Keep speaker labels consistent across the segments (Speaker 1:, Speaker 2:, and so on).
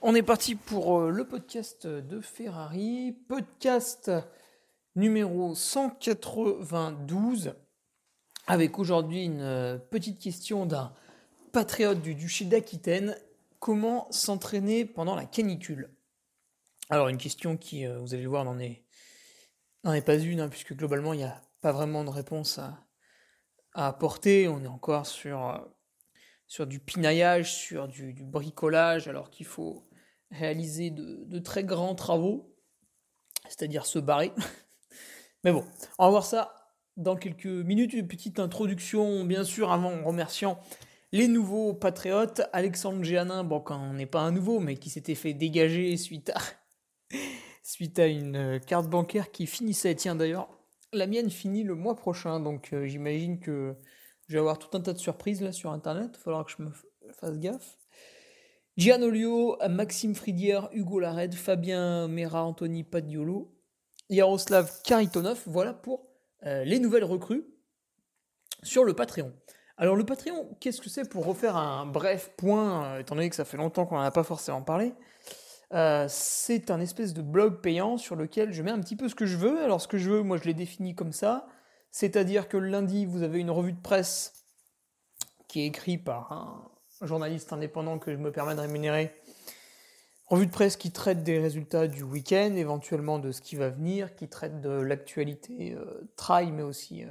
Speaker 1: On est parti pour euh, le podcast de Ferrari, podcast numéro 192, avec aujourd'hui une euh, petite question d'un patriote du duché d'Aquitaine. Comment s'entraîner pendant la canicule? Alors une question qui, euh, vous allez le voir, n'en est, est pas une, hein, puisque globalement il n'y a pas vraiment de réponse à, à apporter. On est encore sur sur du pinaillage, sur du, du bricolage, alors qu'il faut réaliser de, très grands travaux, c'est-à-dire se barrer. Mais bon, on va voir ça dans quelques minutes. Une petite introduction, bien sûr, avant en remerciant les nouveaux patriotes. Alexandre Géanin, bon, quand on n'est pas un nouveau, mais qui s'était fait dégager suite à, suite à une carte bancaire qui finissait. Tiens, d'ailleurs, la mienne finit le mois prochain, donc euh, j'imagine que je vais avoir tout un tas de surprises là sur Internet. Il faudra que je me fasse gaffe. Gianolio, Maxime Fridière, Hugo Lared, Fabien Mera, Anthony Padiolo, Yaroslav Karitonov, voilà pour euh, les nouvelles recrues sur le Patreon. Alors le Patreon, qu'est-ce que c'est pour refaire un bref point, euh, étant donné que ça fait longtemps qu'on n'en a pas forcément parlé euh, c'est un espèce de blog payant sur lequel je mets un petit peu ce que je veux. Alors ce que je veux, moi je l'ai défini comme ça, c'est-à-dire que le lundi, vous avez une revue de presse qui est écrite par un, journaliste indépendant que je me permets de rémunérer. Revue de presse qui traite des résultats du week-end, éventuellement de ce qui va venir, qui traite de l'actualité euh, trail, mais aussi euh,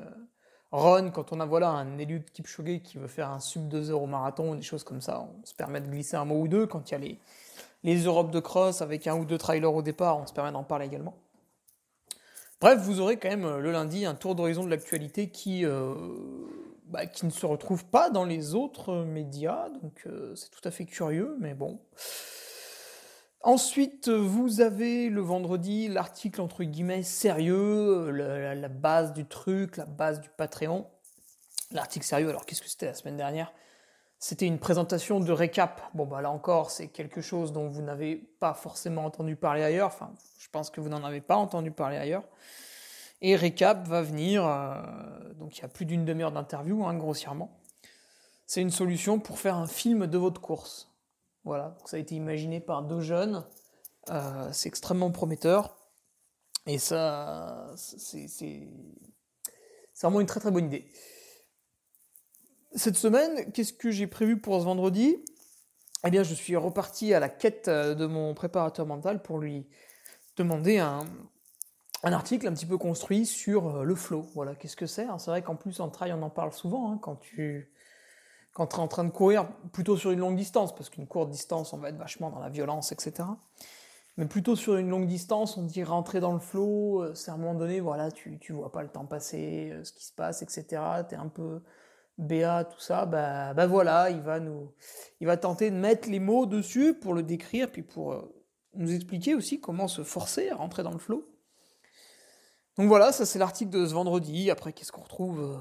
Speaker 1: run. Quand on a voilà un élu de Kipchoge qui veut faire un sub 2 heures au marathon, des choses comme ça, on se permet de glisser un mot ou deux. Quand il y a les, les Europes de cross avec un ou deux trailers au départ, on se permet d'en parler également. Bref, vous aurez quand même euh, le lundi un tour d'horizon de l'actualité qui euh, bah, qui ne se retrouve pas dans les autres médias, donc euh, c'est tout à fait curieux, mais bon. Ensuite, vous avez le vendredi l'article entre guillemets sérieux, la, base du truc, la base du Patreon. L'article sérieux, alors qu'est-ce que c'était la semaine dernière? C'était une présentation de récap. Bon, bah là encore, c'est quelque chose dont vous n'avez pas forcément entendu parler ailleurs. Enfin, je pense que vous n'en avez pas entendu parler ailleurs. Et Recap va venir, euh, donc il y a plus d'une demi-heure d'interview, hein, grossièrement. C'est une solution pour faire un film de votre course. Voilà, ça a été imaginé par deux jeunes. Euh, c'est extrêmement prometteur. Et ça, c'est vraiment une très très bonne idée. Cette semaine, qu'est-ce que j'ai prévu pour ce vendredi? Eh bien, je suis reparti à la quête de mon préparateur mental pour lui demander un, un article un petit peu construit sur euh, le flow. Voilà, qu'est-ce que c'est hein, C'est vrai qu'en plus en trail on en parle souvent hein, quand tu quand es en train de courir plutôt sur une longue distance, parce qu'une courte distance on va être vachement dans la violence, etc. Mais plutôt sur une longue distance, on dit rentrer dans le flow, euh, c'est à un moment donné, voilà, tu, tu vois pas le temps passer, euh, ce qui se passe, etc. Tu es un peu BA, tout ça, bah, bah voilà, il va nous, il va tenter de mettre les mots dessus pour le décrire, puis pour nous expliquer aussi comment se forcer à rentrer dans le flow. Donc voilà, ça c'est l'article de ce vendredi. Après, qu'est-ce qu'on retrouve euh,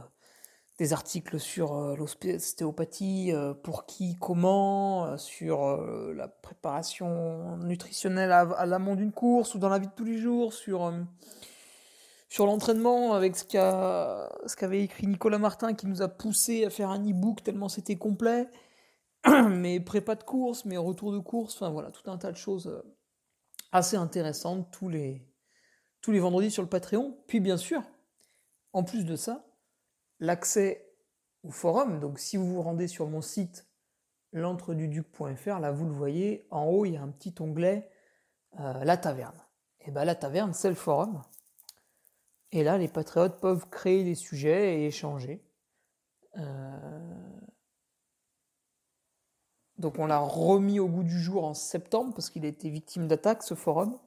Speaker 1: Des articles sur euh, l'ostéopathie, euh, pour qui, comment, sur la préparation nutritionnelle à, l'amont d'une course ou dans la vie de tous les jours, sur, l'entraînement avec ce ce qu'avait écrit Nicolas Martin qui nous a poussé à faire un e-book tellement c'était complet. mais prépa de course, mais retour de course, enfin voilà, tout un tas de choses assez intéressantes tous les, les vendredis sur le Patreon. Puis bien sûr, en plus de ça, l'accès au forum. Donc si vous vous rendez sur mon site l'entreduduc.fr, là vous le voyez, en haut il y a un petit onglet euh, La Taverne. Et bien la Taverne, c'est le forum. Et là, les patriotes peuvent créer des sujets et échanger. Euh, donc on l'a remis au goût du jour en septembre parce qu'il a été victime d'attaques, ce forum.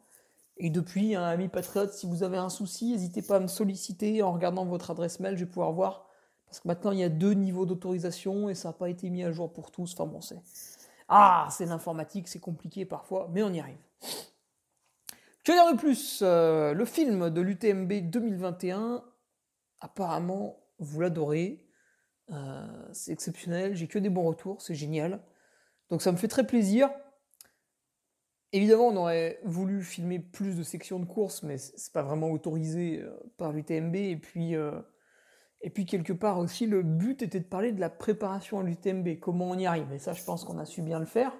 Speaker 1: Et depuis, un ami patriote, si vous avez un souci, n'hésitez pas à me solliciter en regardant votre adresse mail, je vais pouvoir voir. Parce que maintenant, il y a deux niveaux d'autorisation et ça n'a pas été mis à jour pour tous. Enfin bon, c'est... Ah, c'est l'informatique, c'est compliqué parfois, mais on y arrive. Que dire de plus euh, Le film de l'UTMB 2021, apparemment, vous l'adorez. Euh, c'est exceptionnel, j'ai que des bons retours, c'est génial. Donc ça me fait très plaisir. Évidemment, on aurait voulu filmer plus de sections de course, mais c'est pas vraiment autorisé euh, par l'UTMB. Et puis, euh, et puis quelque part aussi, le but était de parler de la préparation à l'UTMB, comment on y arrive? Et ça, je pense qu'on a su bien le faire.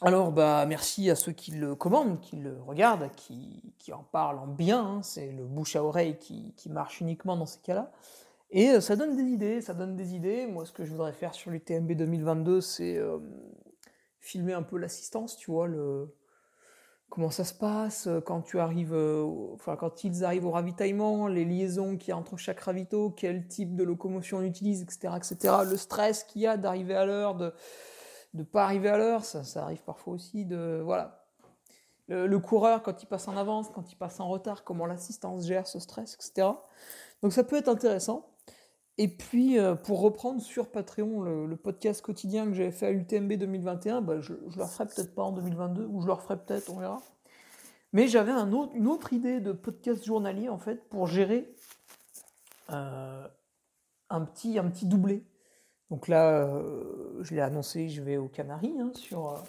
Speaker 1: Alors, bah, merci à ceux qui le commandent, qui le regardent, qui, en parlent en bien. Hein. C'est le bouche à oreille qui, qui marche uniquement dans ces cas-là. Et euh, ça donne des idées, ça donne des idées. Moi, ce que je voudrais faire sur l'UTMB 2022, c'est filmer un peu l'assistance, tu vois, comment ça se passe euh, quand tu arrives, enfin quand ils arrivent au ravitaillement, les liaisons qu'il y a entre chaque ravito, quel type de locomotion on utilise, etc., etc. Le stress qu'il y a d'arriver à l'heure, de ne pas arriver à l'heure, ça, ça arrive parfois aussi de voilà. Le, coureur quand il passe en avance, quand il passe en retard, comment l'assistance gère ce stress, etc. Donc ça peut être intéressant. Et puis, euh, pour reprendre sur Patreon le, podcast quotidien que j'avais fait à l'UTMB 2021, bah, je, je le referai peut-être pas en 2022, ou je le referai peut-être, on verra. Mais j'avais une autre idée de podcast journalier, en fait, pour gérer euh, un, petit, un petit doublé. Donc là, euh, je l'ai annoncé, je vais aux Canaries, hein, sur,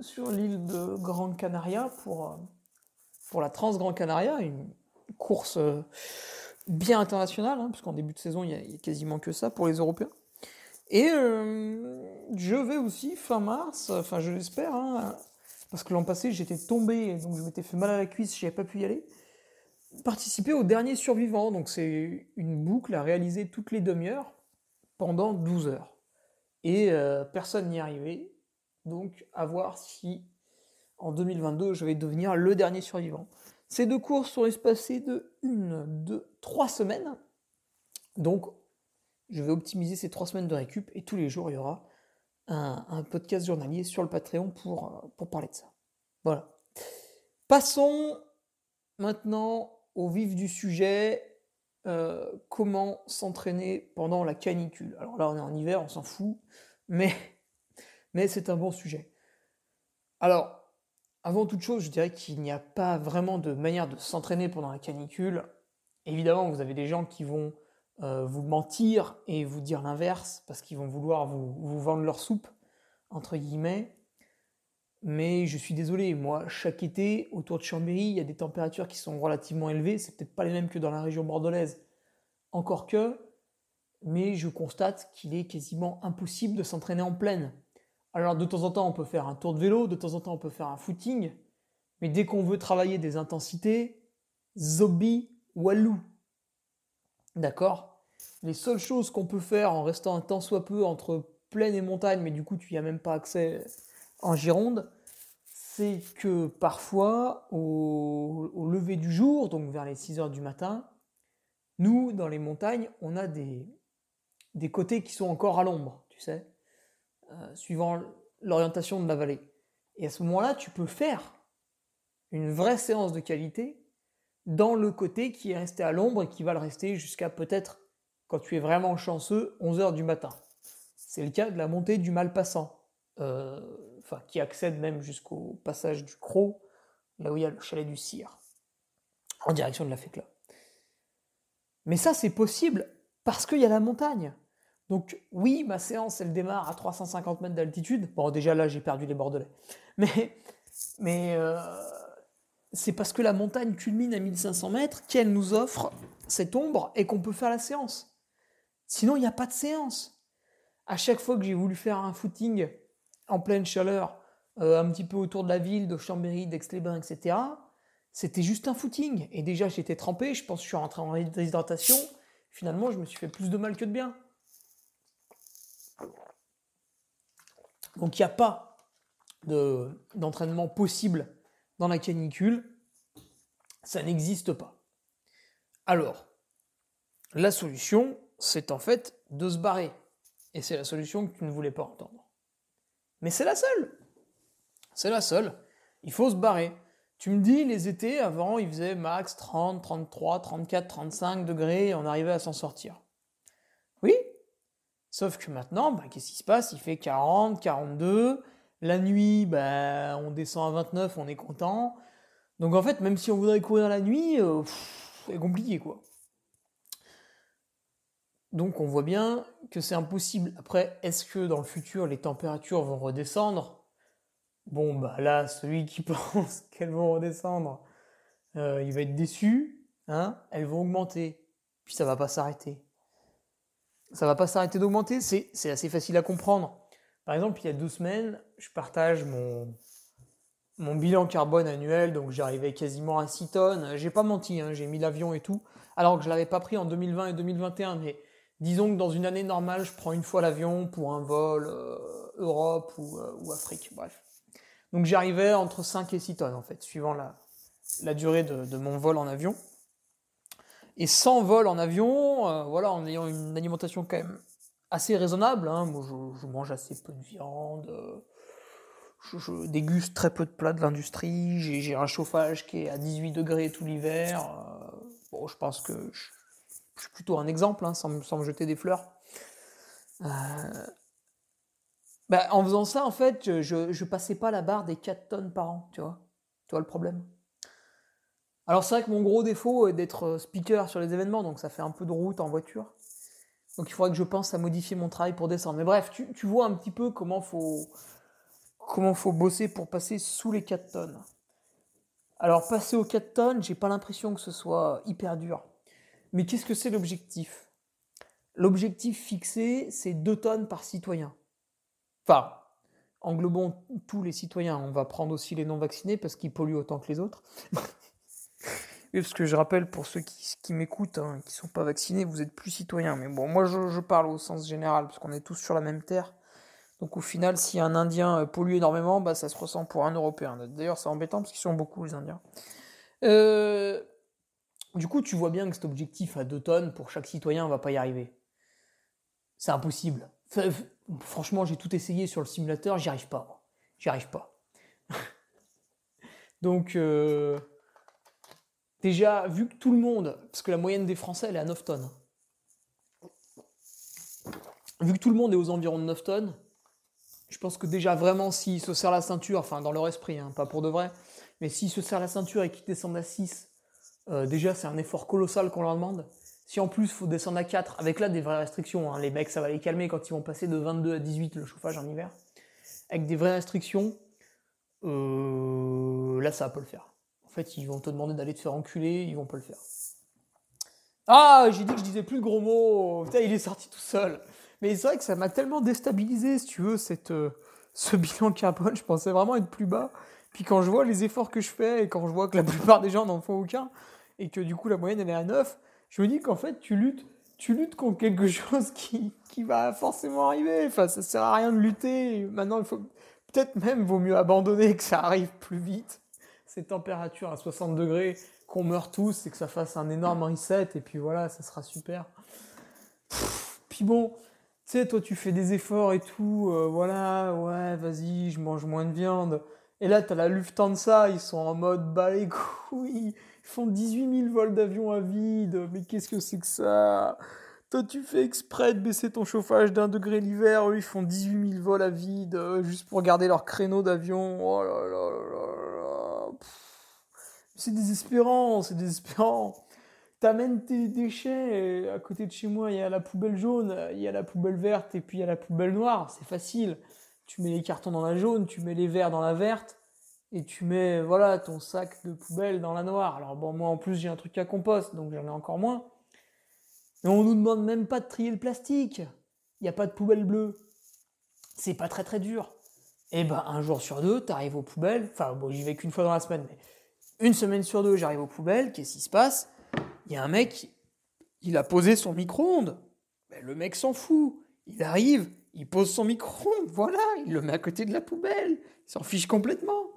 Speaker 1: sur l'île de Grande Canaria, pour, pour la Trans Grand Canaria, une course bien international, hein, puisqu'en début de saison, il y, a, quasiment que ça pour les Européens. Et euh, je vais aussi, fin mars, enfin je l'espère, hein, parce que l'an passé j'étais tombé, donc je m'étais fait mal à la cuisse, je n'avais pas pu y aller, participer au dernier survivant. Donc c'est une boucle à réaliser toutes les demi-heures pendant 12 heures. Et euh, personne n'y arrivait. Donc à voir si en 2022 je vais devenir le dernier survivant. Ces deux courses sont espacées de une, deux, trois semaines. Donc, je vais optimiser ces trois semaines de récup et tous les jours, il y aura un, podcast journalier sur le Patreon pour, pour parler de ça. Voilà. Passons maintenant au vif du sujet. Euh, comment s'entraîner pendant la canicule Alors là, on est en hiver, on s'en fout, mais, mais c'est un bon sujet. Alors, avant toute chose, je dirais qu'il n'y a pas vraiment de manière de s'entraîner pendant la canicule. Évidemment, vous avez des gens qui vont euh, vous mentir et vous dire l'inverse parce qu'ils vont vouloir vous, vendre leur soupe, entre guillemets. Mais je suis désolé, moi, chaque été, autour de Chambéry, il y a des températures qui sont relativement élevées. C'est peut-être pas les mêmes que dans la région bordelaise. Encore que, mais je constate qu'il est quasiment impossible de s'entraîner en pleine. Alors de temps en temps, on peut faire un tour de vélo, de temps en temps, on peut faire un footing, mais dès qu'on veut travailler des intensités, zombie, walou. D'accord? Les seules choses qu'on peut faire en restant un temps soit peu entre plaine et montagne, mais du coup tu n'y as même pas accès en Gironde, c'est que parfois, au, lever du jour, donc vers les 6 heures du matin, nous, dans les montagnes, on a des, des côtés qui sont encore à l'ombre, tu sais? Euh, suivant l'orientation de la vallée. Et à ce moment-là, tu peux faire une vraie séance de qualité dans le côté qui est resté à l'ombre et qui va le rester jusqu'à peut-être, quand tu es vraiment chanceux, 11 heures du matin. C'est le cas de la montée du Malpassant, euh, enfin, qui accède même jusqu'au passage du Croc, là où il y a le chalet du Cire, en direction de la Fécla. Mais ça, c'est possible parce qu'il y a la montagne. Donc oui, ma séance, elle démarre à 350 mètres d'altitude. Bon, déjà là, j'ai perdu les Bordelais. Mais, euh, c'est parce que la montagne culmine à 1500 mètres qu'elle nous offre cette ombre et qu'on peut faire la séance. Sinon, il n'y a pas de séance. À chaque fois que j'ai voulu faire un footing en pleine chaleur, euh, un petit peu autour de la ville, de Chambéry, d'Aix-les-Bains, etc., c'était juste un footing. Et déjà, j'étais trempé, je pense que je suis rentré en déshydratation. Finalement, je me suis fait plus de mal que de bien. Donc, il n'y a pas d'entraînement possible dans la canicule. Ça n'existe pas. Alors, la solution, c'est en fait de se barrer. Et c'est la solution que tu ne voulais pas entendre. Mais c'est la seule. C'est la seule. Il faut se barrer. Tu me dis, les étés, avant, il faisait max 30, 33, 34, 35 degrés et on arrivait à s'en sortir. Sauf que maintenant, bah, qu'est-ce qui se passe? Il fait 40, 42. La nuit, bah, on descend à 29, on est content. Donc en fait, même si on voudrait courir la nuit, euh, c'est compliqué quoi. Donc on voit bien que c'est impossible. Après, est-ce que dans le futur les températures vont redescendre? Bon, bah là, celui qui pense qu'elles vont redescendre, euh, il va être déçu. Hein elles vont augmenter. Puis ça va pas s'arrêter. Ça va pas s'arrêter d'augmenter, c'est assez facile à comprendre. Par exemple, il y a deux semaines, je partage mon, bilan carbone annuel, donc j'arrivais quasiment à 6 tonnes. J'ai pas menti, hein, j'ai mis l'avion et tout, alors que je l'avais pas pris en 2020 et 2021, mais disons que dans une année normale, je prends une fois l'avion pour un vol euh, Europe euh, ou, Afrique, bref. Donc j'arrivais entre 5 et 6 tonnes en fait, suivant la durée de, mon vol en avion. Et sans vol en avion, euh, voilà, en ayant une alimentation quand même assez raisonnable, hein, moi je, mange assez peu de viande, je, déguste très peu de plats de l'industrie, j'ai un chauffage qui est à 18 degrés tout l'hiver. bon, je pense que je suis plutôt un exemple, hein, sans, me jeter des fleurs. Euh, bah, en faisant ça, en fait, je, je passais pas la barre des 4 tonnes par an, tu vois. Tu vois le problème? Alors c'est vrai que mon gros défaut est d'être speaker sur les événements, donc ça fait un peu de route en voiture. Donc il faudrait que je pense à modifier mon travail pour descendre. Mais bref, tu, vois un petit peu comment faut, faut bosser pour passer sous les 4 tonnes. Alors passer aux 4 tonnes, j'ai pas l'impression que ce soit hyper dur. Mais qu'est-ce que c'est l'objectif? L'objectif fixé, c'est 2 tonnes par citoyen. Enfin, englobons tous les citoyens. On va prendre aussi les non-vaccinés parce qu'ils polluent autant que les autres. parce que je rappelle pour ceux qui, m'écoutent, hein, qui ne sont pas vaccinés, vous êtes plus citoyens. Mais bon, moi je, parle au sens général parce qu'on est tous sur la même terre. Donc au final, si un Indien euh, pollue énormément, bah, ça se ressent pour un Européen. D'ailleurs, c'est embêtant parce qu'ils sont beaucoup les Indiens. Euh, du coup, tu vois bien que cet objectif à 2 tonnes pour chaque citoyen ne va pas y arriver. C'est impossible. franchement, j'ai tout essayé sur le simulateur, j'y arrive pas. J'y arrive pas. Donc, euh, déjà, vu que tout le monde, parce que la moyenne des Français, elle est à 9 tonnes. Vu que tout le monde est aux environs de 9 tonnes, je pense que déjà vraiment s'ils se serrent la ceinture, enfin dans leur esprit, hein, pas pour de vrai, mais s'ils se serrent la ceinture et qu'ils descendent à 6, euh, déjà, c'est un effort colossal qu'on leur demande. Si en plus, il faut descendre à 4, avec là des vraies restrictions, hein, les mecs, ça va les calmer quand ils vont passer de 22 à 18 le chauffage en hiver. Avec des vraies restrictions, euh, là, ça va pas le faire. En fait, ils vont te demander d'aller te faire enculer, ils vont pas le faire. Ah, j'ai dit que je disais plus de gros mots. Putain, il est sorti tout seul. Mais c'est vrai que ça m'a tellement déstabilisé, si tu veux, cette, euh, ce bilan carbone. Je pensais vraiment être plus bas. Puis quand je vois les efforts que je fais et quand je vois que la plupart des gens n'en font aucun, et que du coup la moyenne elle est à 9, je me dis qu'en fait tu luttes, tu luttes contre quelque chose qui, qui va forcément arriver. Enfin, ça sert à rien de lutter. Maintenant, il faut peut-être même vaut mieux abandonner que ça arrive plus vite. Ces températures à 60 degrés, qu'on meurt tous et que ça fasse un énorme reset et puis voilà, ça sera super. puis bon, tu sais, toi tu fais des efforts et tout, euh, voilà, ouais, vas-y, je mange moins de viande. Et là, t'as la Lufthansa, ils sont en mode bah les couilles, ils font 18 000 vols d'avion à vide, mais qu'est-ce que c'est que ça? Toi, tu fais exprès de baisser ton chauffage d'un degré l'hiver, eux, ils font 18 000 vols à vide, euh, juste pour garder leur créneau d'avion. Oh là là là là C'est désespérant, c'est désespérant. T'amènes tes déchets, à côté de chez moi, il y a la poubelle jaune, il y a la poubelle verte, et puis il y a la poubelle noire, c'est facile. Tu mets les cartons dans la jaune, tu mets les verres dans la verte, et tu mets voilà ton sac de poubelle dans la noire. Alors bon, moi en plus j'ai un truc à compost, donc j'en ai encore moins. Mais on nous demande même pas de trier le plastique. Il n'y a pas de poubelle bleue. C'est pas très très dur. Et ben un jour sur deux, t'arrives aux poubelles. Enfin bon, j'y vais qu'une fois dans la semaine, une semaine sur deux, j'arrive aux poubelles. Qu'est-ce qui se passe? Il y a un mec, il a posé son micro-ondes. Le mec s'en fout. Il arrive, il pose son micro-ondes, voilà, il le met à côté de la poubelle. Il s'en fiche complètement.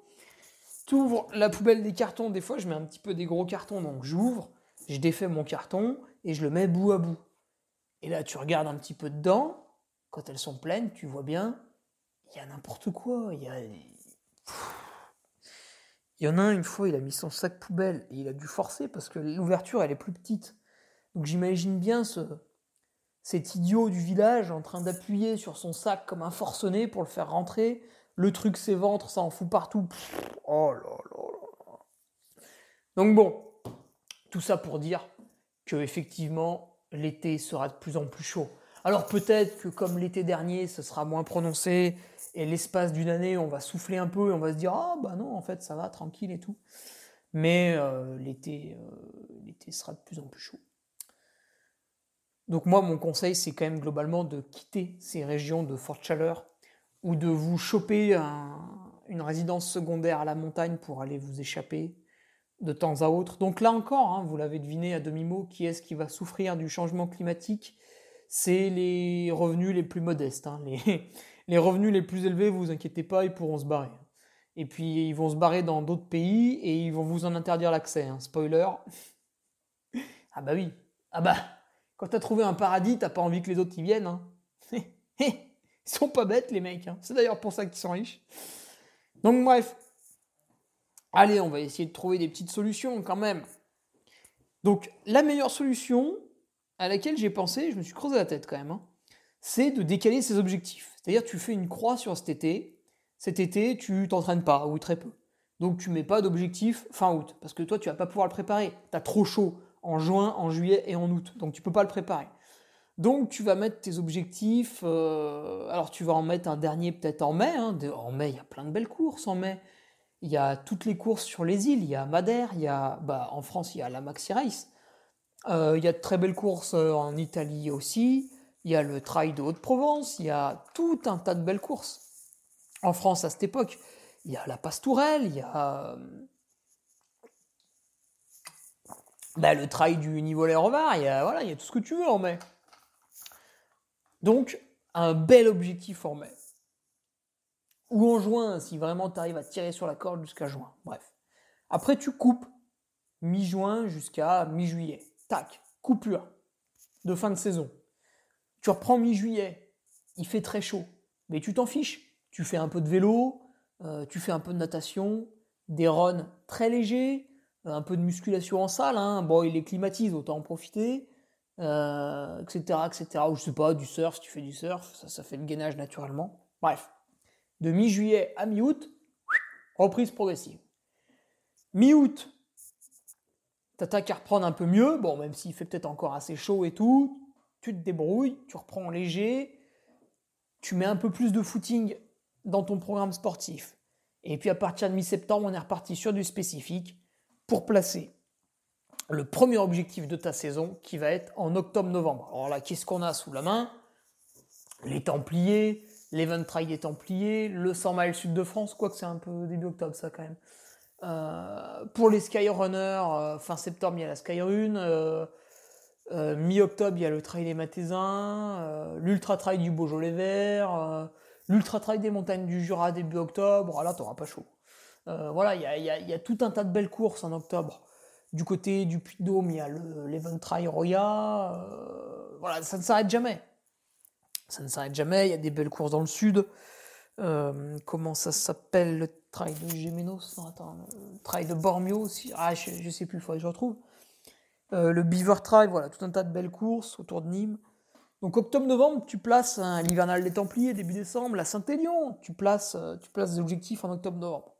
Speaker 1: T'ouvres la poubelle des cartons, des fois je mets un petit peu des gros cartons, donc j'ouvre, je défais mon carton et je le mets bout à bout. Et là tu regardes un petit peu dedans, quand elles sont pleines, tu vois bien, il y a n'importe quoi. Il y a... Il y en a un, une fois, il a mis son sac poubelle et il a dû forcer parce que l'ouverture, elle est plus petite. Donc j'imagine bien ce, cet idiot du village en train d'appuyer sur son sac comme un forcené pour le faire rentrer. Le truc s'éventre, ça en fout partout. oh là là là. Donc bon, tout ça pour dire que effectivement l'été sera de plus en plus chaud. Alors peut-être que comme l'été dernier, ce sera moins prononcé et l'espace d'une année, on va souffler un peu et on va se dire ah bah non en fait ça va tranquille et tout. Mais euh, l'été, euh, l'été sera de plus en plus chaud. Donc moi, mon conseil, c'est quand même globalement de quitter ces régions de forte chaleur ou de vous choper une résidence secondaire à la montagne pour aller vous échapper de temps à autre. Donc là encore, hein, vous l'avez deviné à demi-mot, qui est-ce qui va souffrir du changement climatique? C'est les revenus les plus modestes. Hein. Revenus les plus élevés, vous inquiétez pas, ils pourront se barrer. Et puis ils vont se barrer dans d'autres pays et ils vont vous en interdire l'accès. Hein. Spoiler. ah bah oui. Ah bah quand t'as trouvé un paradis, t'as pas envie que les autres y viennent. Hein. Ils sont pas bêtes, les mecs. Hein. C'est d'ailleurs pour ça qu'ils sont riches. Donc, bref. Allez, on va essayer de trouver des petites solutions quand même. Donc, la meilleure solution à laquelle j'ai pensé, je me suis creusé la tête quand même, hein, c'est de décaler ses objectifs. C'est-à-dire, tu fais une croix sur cet été. Cet été, tu t'entraînes pas, ou très peu. Donc, tu mets pas d'objectif fin août. Parce que toi, tu vas pas pouvoir le préparer. T'as trop chaud en juin, en juillet et en août. Donc tu peux pas le préparer. Donc tu vas mettre tes objectifs. Euh, alors tu vas en mettre un dernier peut-être en mai. Hein. en mai, il y a plein de belles courses en mai. Il y a toutes les courses sur les îles. Il y a Madère. Il y a, bah, en France, il y a la Maxi Race. Euh, il y a de très belles courses euh, en Italie aussi. Il y a le Trail de Haute-Provence. Il y a tout un tas de belles courses. En France à cette époque, il y a la Pastourelle. Il y a bah, le trail du niveau Revard, il voilà, il y a tout ce que tu veux en mai. Donc, un bel objectif en mai. Ou en juin, si vraiment tu arrives à tirer sur la corde jusqu'à juin. Bref. Après, tu coupes mi-juin jusqu'à mi-juillet. Tac, coupure de fin de saison. Reprends mi-juillet, il fait très chaud, mais tu t'en fiches. Tu fais un peu de vélo, euh, tu fais un peu de natation, des runs très légers, un peu de musculation en salle, hein. bon, il les climatise, autant en profiter, euh, etc., etc. Ou je sais pas, du surf, tu fais du surf, ça, ça fait le gainage naturellement. Bref, de mi-juillet à mi-août, reprise progressive. Mi-août, t'attaques à reprendre un peu mieux, bon, même s'il fait peut-être encore assez chaud et tout, tu te débrouilles, tu reprends léger, tu mets un peu plus de footing dans ton programme sportif. Et puis à partir de mi-septembre, on est reparti sur du spécifique pour placer le premier objectif de ta saison qui va être en octobre-novembre. Alors là, qu'est-ce qu'on a sous la main? Les Templiers, l'Event Trail des Templiers, le 100 miles sud de France, quoique c'est un peu début octobre ça quand même. Euh, pour les Skyrunner, euh, fin septembre il y a la Skyrun, euh, mi-octobre il y a le Trail des Mathésins, l'Ultra Trail du Beaujolais Vert, l'Ultra Trail des montagnes du Jura début octobre, ah là t'auras pas chaud. Euh, voilà, il y a, tout un tas de belles courses en octobre. Du côté du Puy-de-Dôme, il y a l'Event Roya. Euh, voilà, ça ne s'arrête jamais. Ça ne s'arrête jamais. Il y a des belles courses dans le sud. Euh, comment ça s'appelle le trail de Gémenos Non, attends, le trail de Bormio aussi. Ah, je, ne sais plus, il faudrait que je retrouve. Le Beaver Trail, voilà, tout un tas de belles courses autour de Nîmes. Donc octobre-novembre, tu places l'hivernal des Templiers, début décembre, la Saint-Élion, tu places, tu places des objectifs en octobre-novembre.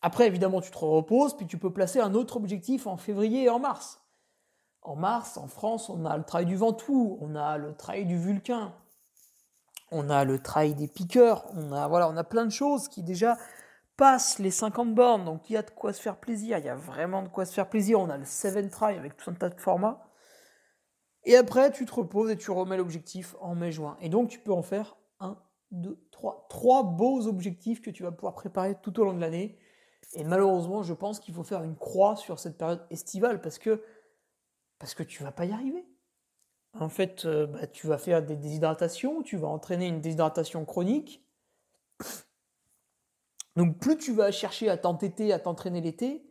Speaker 1: Après, évidemment, tu te reposes, puis tu peux placer un autre objectif en février et en mars. En mars, en France, on a le trail du Ventoux, on a le trail du Vulcain, on a le trail des piqueurs, on a, voilà, on a plein de choses qui déjà passe les 50 bornes, donc il y a de quoi se faire plaisir, il y a vraiment de quoi se faire plaisir. On a le 7 try avec tout un tas de formats. Et après, tu te reposes et tu remets l'objectif en mai-juin. Et donc, tu peux en faire un, deux, trois. Trois beaux objectifs que tu vas pouvoir préparer tout au long de l'année. Et malheureusement, je pense qu'il faut faire une croix sur cette période estivale parce que, parce que tu vas pas y arriver. En fait, euh, bah, tu vas faire des déshydratations, tu vas entraîner une déshydratation chronique. Donc plus tu vas chercher à t'entêter, à t'entraîner l'été,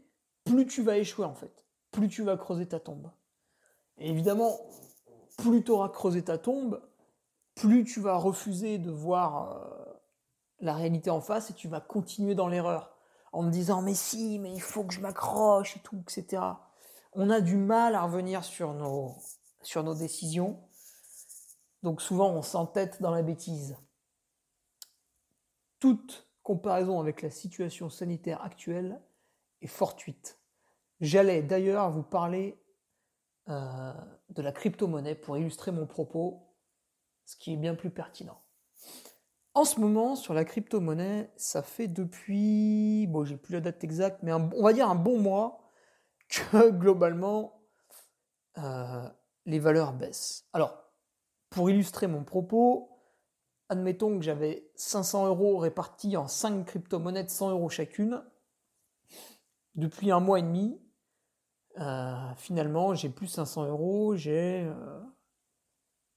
Speaker 1: plus tu vas échouer en fait. Plus tu vas creuser ta tombe. Et évidemment, plus tu auras creusé ta tombe, plus tu vas refuser de voir euh, la réalité en face et tu vas continuer dans l'erreur en me disant mais si, mais il faut que je m'accroche et tout, etc. On a du mal à revenir sur nos, décisions. Donc souvent on s'entête dans la bêtise. Toute comparaison avec la situation sanitaire actuelle est fortuite. J'allais d'ailleurs vous parler euh, de la crypto-monnaie pour illustrer mon propos, ce qui est bien plus pertinent. En ce moment, sur la crypto-monnaie, ça fait depuis, bon, j'ai plus la date exacte, mais on va dire un bon mois que globalement, euh, les valeurs baissent. Alors, pour illustrer mon propos, admettons que j'avais 500 euros répartis en 5 crypto-monnaies de 100 euros chacune. Depuis un mois et demi, euh, finalement, j'ai plus 500 euros, j'ai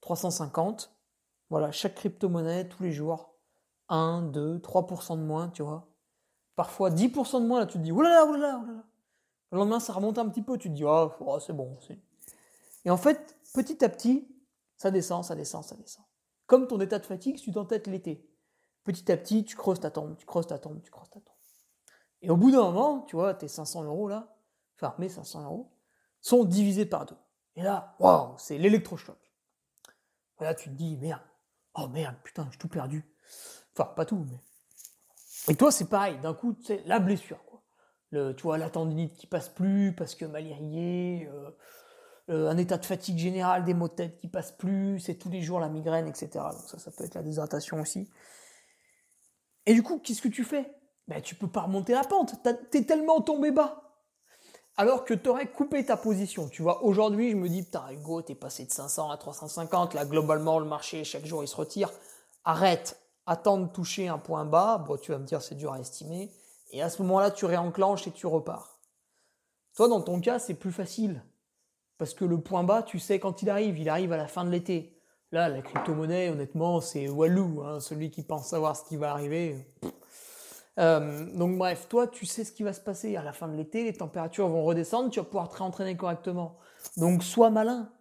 Speaker 1: 350. Euh, voilà, chaque crypto-monnaie, tous les jours, 1, 2, 3% de moins, tu vois. Parfois 10% de moins, là, tu te dis, oulala, oulala, oulala. Le lendemain, ça remonte un petit peu, tu te dis, oh, oh c'est bon. Et en fait, petit à petit, ça descend, ça descend, ça descend. Comme ton état de fatigue, si tu t'entêtes l'été. Petit à petit, tu creuses ta tombe, tu creuses ta tombe, tu creuses ta tombe. Et au bout d'un moment, tu vois, tes 500 euros là, enfin mes 500 euros, sont divisés par deux. Et là, waouh, c'est l'électrochoc. Là, tu te dis, merde, oh merde, putain, j'ai tout perdu. Enfin, pas tout, mais. Et toi, c'est pareil, d'un coup, tu sais, la blessure, quoi. Le, tu vois, la tendinite qui passe plus parce que mal euh, un état de fatigue générale, des maux de tête qui passent plus, c'est tous les jours la migraine, etc. Donc ça, ça peut être la déshydratation aussi. Et du coup, qu'est-ce que tu fais? Ben, Tu peux pas remonter la pente, t'es tellement tombé bas. Alors que tu aurais coupé ta position. Tu vois, aujourd'hui, je me dis, putain, Hugo, t'es passé de 500 à 350. Là, globalement, le marché, chaque jour, il se retire. Arrête. Attends de toucher un point bas. Bon, tu vas me dire, c'est dur à estimer. Et à ce moment-là, tu réenclenches et tu repars. Toi, dans ton cas, c'est plus facile. Parce que le point bas, tu sais quand il arrive, il arrive à la fin de l'été. Là, la crypto-monnaie, honnêtement, c'est Walou, hein, celui qui pense savoir ce qui va arriver. Euh, donc bref, toi, tu sais ce qui va se passer à la fin de l'été, les températures vont redescendre, tu vas pouvoir te réentraîner correctement. Donc sois malin.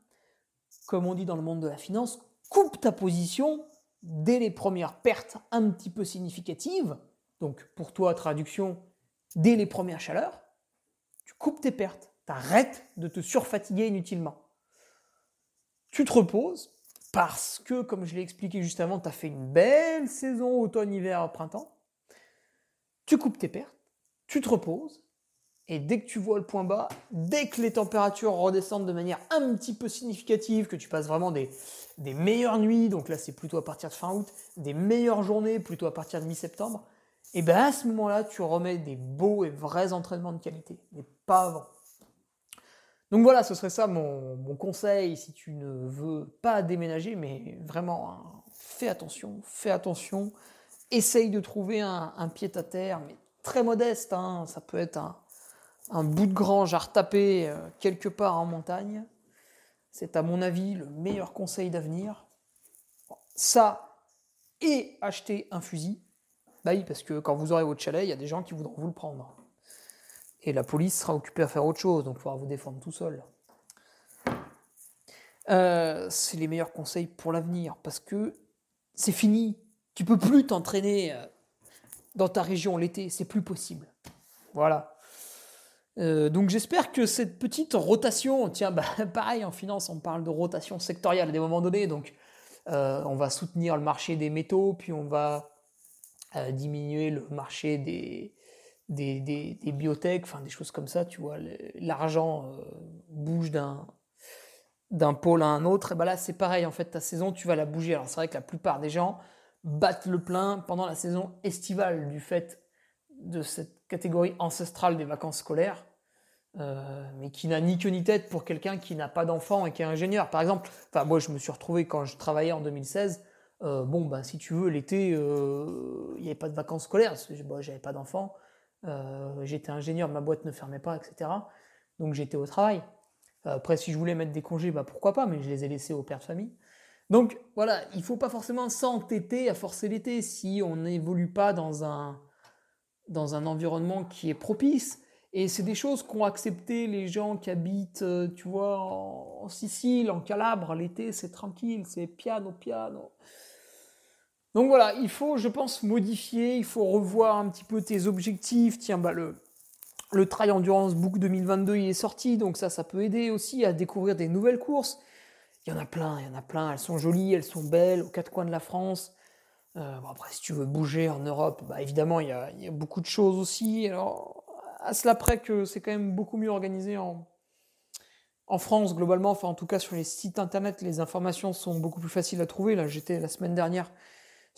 Speaker 1: Comme on dit dans le monde de la finance, coupe ta position dès les premières pertes un petit peu significatives. Donc pour toi, traduction, dès les premières chaleurs, tu coupes tes pertes. T'arrêtes de te surfatiguer inutilement. Tu te reposes parce que, comme je l'ai expliqué juste avant, tu as fait une belle saison automne, hiver, printemps. Tu coupes tes pertes, tu te reposes, et dès que tu vois le point bas, dès que les températures redescendent de manière un petit peu significative, que tu passes vraiment des, des meilleures nuits, donc là c'est plutôt à partir de fin août, des meilleures journées plutôt à partir de mi-septembre, et bien à ce moment-là, tu remets des beaux et vrais entraînements de qualité, mais pas avant. Donc voilà, ce serait ça mon, conseil si tu ne veux pas déménager, mais vraiment, hein, fais attention, fais attention. Essaye de trouver un, pied à terre, mais très modeste. Hein. ça peut être un, bout de grange à retaper euh, quelque part en montagne. C'est à mon avis le meilleur conseil d'avenir. Ça et acheter un fusil. Bah oui, parce que quand vous aurez votre chalet, il y a des gens qui voudront vous le prendre et la police sera occupée à faire autre chose, donc il faudra vous défendre tout seul. Euh, c'est les meilleurs conseils pour l'avenir, parce que c'est fini. Tu peux plus t'entraîner euh, dans ta région l'été, c'est plus possible. Voilà. Euh, donc j'espère que cette petite rotation, tiens, bah, pareil en finance, on parle de rotation sectorielle à des moments donnés, donc on va soutenir le marché des métaux, puis on va diminuer le marché des, des, des, biotech, enfin des choses comme ça, tu vois, l'argent euh, bouge d'un d'un pôle à un autre, et ben là c'est pareil, en fait ta saison tu vas la bouger. Alors c'est vrai que la plupart des gens battent le plein pendant la saison estivale du fait de cette catégorie ancestrale des vacances scolaires, euh, mais qui n'a ni queue ni tête pour quelqu'un qui n'a pas d'enfant et qui est ingénieur. Par exemple, enfin moi je me suis retrouvé quand je travaillais en 2016. Euh, bon ben si tu veux l'été, il n'y avait pas de vacances scolaires. Bon, j'avais pas d'enfant. J'étais ingénieur, ma boîte ne fermait pas, etc. Donc j'étais au travail. Après si je voulais mettre des congés, bah pourquoi pas, mais je les ai laissés au père de famille. Donc voilà, il faut pas forcément s'entêter à forcer l'été si on n'évolue pas dans un, dans un environnement qui est propice. Et c'est des choses qu'ont accepté les gens qui habitent, euh, tu vois, en, Sicile, en Calabre. L'été, c'est tranquille, c'est piano, piano. Donc voilà, il faut, je pense, modifier, il faut revoir un petit peu tes objectifs. Tiens, bah le, le Trail Endurance Book 2022 il est sorti, donc ça, ça peut aider aussi à découvrir des nouvelles courses. Il y en a plein, il y en a plein. Elles sont jolies, elles sont belles, aux quatre coins de la France. Euh, après, si tu veux bouger en Europe, bah, évidemment, il y, a, beaucoup de choses aussi. Alors, à cela près que c'est quand même beaucoup mieux organisé en, en France, globalement. Enfin, en tout cas, sur les sites internet, les informations sont beaucoup plus faciles à trouver. Là, j'étais la semaine dernière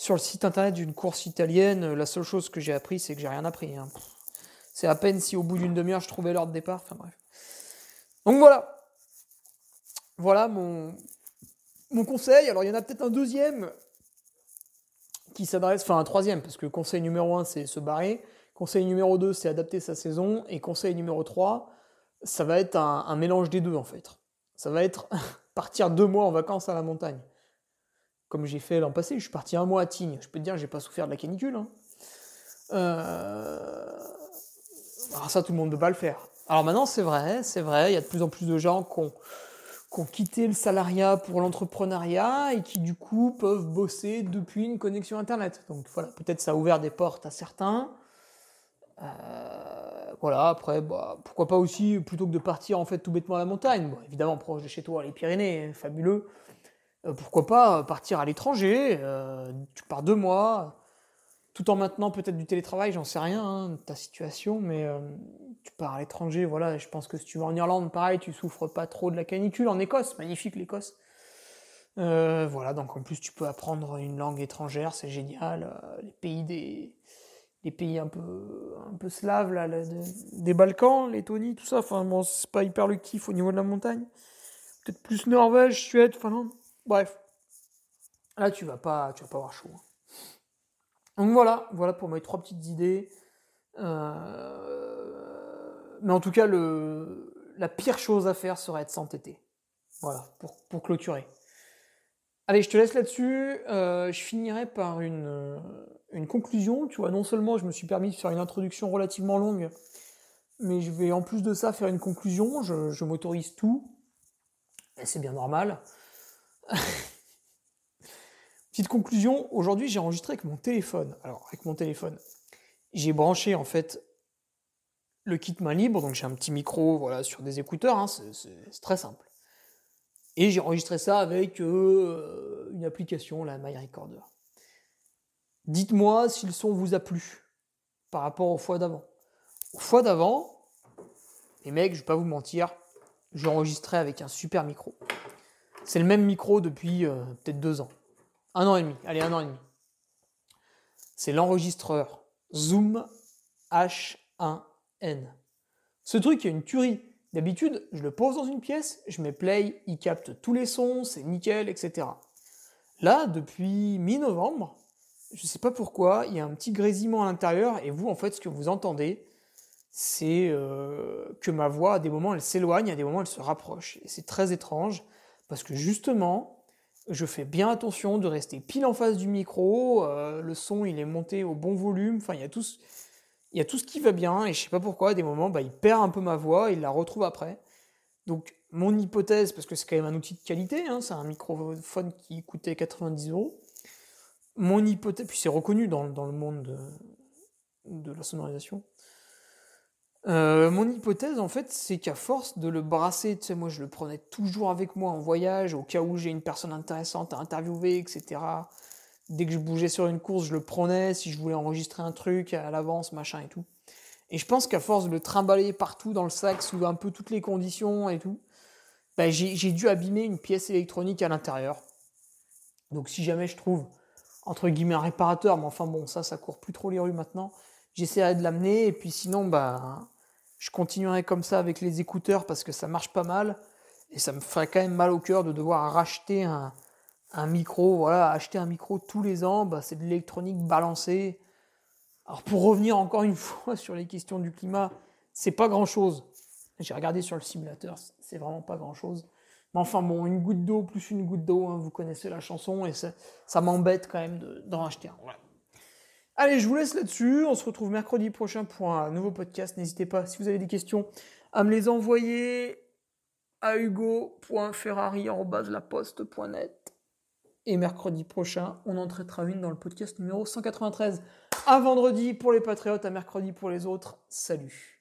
Speaker 1: sur le site internet d'une course italienne. La seule chose que j'ai appris, c'est que j'ai rien appris. Hein. C'est à peine si au bout d'une demi-heure, je trouvais l'heure de départ. Enfin, bref. Donc voilà voilà mon, mon conseil. Alors il y en a peut-être un deuxième qui s'adresse, enfin un troisième, parce que conseil numéro un, c'est se barrer. Conseil numéro 2, c'est adapter sa saison. Et conseil numéro 3, ça va être un, mélange des deux en fait. Ça va être partir deux mois en vacances à la montagne. Comme j'ai fait l'an passé, je suis parti un mois à Tignes. Je peux te dire, j'ai pas souffert de la canicule. Hein. Euh, alors ça, tout le monde ne peut pas le faire. Alors maintenant, c'est vrai, c'est vrai, il y a de plus en plus de gens qui ont qui ont quitté le salariat pour l'entrepreneuriat et qui du coup peuvent bosser depuis une connexion Internet. Donc voilà, peut-être ça a ouvert des portes à certains. Euh, voilà, après, bah, pourquoi pas aussi, plutôt que de partir en fait tout bêtement à la montagne, bon, évidemment proche de chez toi, les Pyrénées, fabuleux, pourquoi pas partir à l'étranger, euh, tu pars deux mois, tout en maintenant peut-être du télétravail, j'en sais rien, hein, ta situation, mais euh, tu pars à l'étranger, voilà, je pense que si tu vas en Irlande, pareil, tu souffres pas trop de la canicule. En Écosse, magnifique l'Écosse. Euh, voilà, donc en plus tu peux apprendre une langue étrangère, c'est génial. Euh, les pays des les pays un peu un peu slaves là, des Balkans, Lettonie, tout ça. Enfin bon, c'est pas hyper le kiff au niveau de la montagne. Peut-être plus Norvège, Suède, Finlande. Bref, là tu vas pas tu vas pas avoir chaud. Hein. Donc voilà, voilà pour mes trois petites idées. Euh, mais en tout cas, la pire chose à faire serait de s'entêter. Voilà, pour, clôturer. Allez, je te laisse là-dessus. Euh, je finirai par une, une conclusion. Tu vois, non seulement je me suis permis de faire une introduction relativement longue, mais je vais en plus de ça faire une conclusion. Je, je m'autorise tout. Et c'est bien normal. Petite conclusion, aujourd'hui j'ai enregistré avec mon téléphone. Alors avec mon téléphone, j'ai branché en fait le kit main libre, donc j'ai un petit micro voilà sur des écouteurs, hein, c'est très simple. Et j'ai enregistré ça avec euh, une application, la My Recorder. Dites-moi si le son vous a plu par rapport aux fois d'avant. Aux fois d'avant, les mecs, je vais pas vous mentir, j'ai enregistré avec un super micro. C'est le même micro depuis euh, peut-être deux ans. Un an et demi, allez, un an et demi. C'est l'enregistreur Zoom H1N. Ce truc est une tuerie. D'habitude, je le pose dans une pièce, je mets play, il capte tous les sons, c'est nickel, etc. Là, depuis mi-novembre, je ne sais pas pourquoi, il y a un petit grésillement à l'intérieur, et vous, en fait, ce que vous entendez, c'est euh, que ma voix, à des moments, elle s'éloigne, à des moments, elle se rapproche. Et c'est très étrange, parce que justement, je fais bien attention de rester pile en face du micro, euh, le son il est monté au bon volume, enfin il y a tout, il y a tout ce qui va bien, et je sais pas pourquoi, à des moments, bah, il perd un peu ma voix, il la retrouve après. Donc mon hypothèse, parce que c'est quand même un outil de qualité, hein, c'est un microphone qui coûtait 90 euros, mon hypothèse, puis c'est reconnu dans, le monde de, de la sonorisation, euh, mon hypothèse, en fait, c'est qu'à force de le brasser, tu sais, moi, je le prenais toujours avec moi en voyage, au cas où j'ai une personne intéressante à interviewer, etc. Dès que je bougeais sur une course, je le prenais, si je voulais enregistrer un truc à l'avance, machin et tout. Et je pense qu'à force de le trimballer partout dans le sac, sous un peu toutes les conditions et tout, bah, j'ai dû abîmer une pièce électronique à l'intérieur. Donc si jamais je trouve, entre guillemets, un réparateur, mais enfin bon, ça, ça court plus trop les rues maintenant, j'essaierai de l'amener. Et puis sinon, bah, je continuerai comme ça avec les écouteurs parce que ça marche pas mal. Et ça me ferait quand même mal au cœur de devoir racheter un, un micro. Voilà, acheter un micro tous les ans, bah, c'est de l'électronique balancée. Alors pour revenir encore une fois sur les questions du climat, c'est pas grand chose. J'ai regardé sur le simulateur, c'est vraiment pas grand chose. Mais enfin bon, une goutte d'eau plus une goutte d'eau, hein, vous connaissez la chanson et ça, m'embête quand même d'en racheter un. Allez, je vous laisse là-dessus. On se retrouve mercredi prochain pour un nouveau podcast. N'hésitez pas, si vous avez des questions, à me les envoyer à hugo.ferrari.laposte.net. Et mercredi prochain, on en traitera une dans le podcast numéro 193. À vendredi pour les patriotes, à mercredi pour les autres. Salut.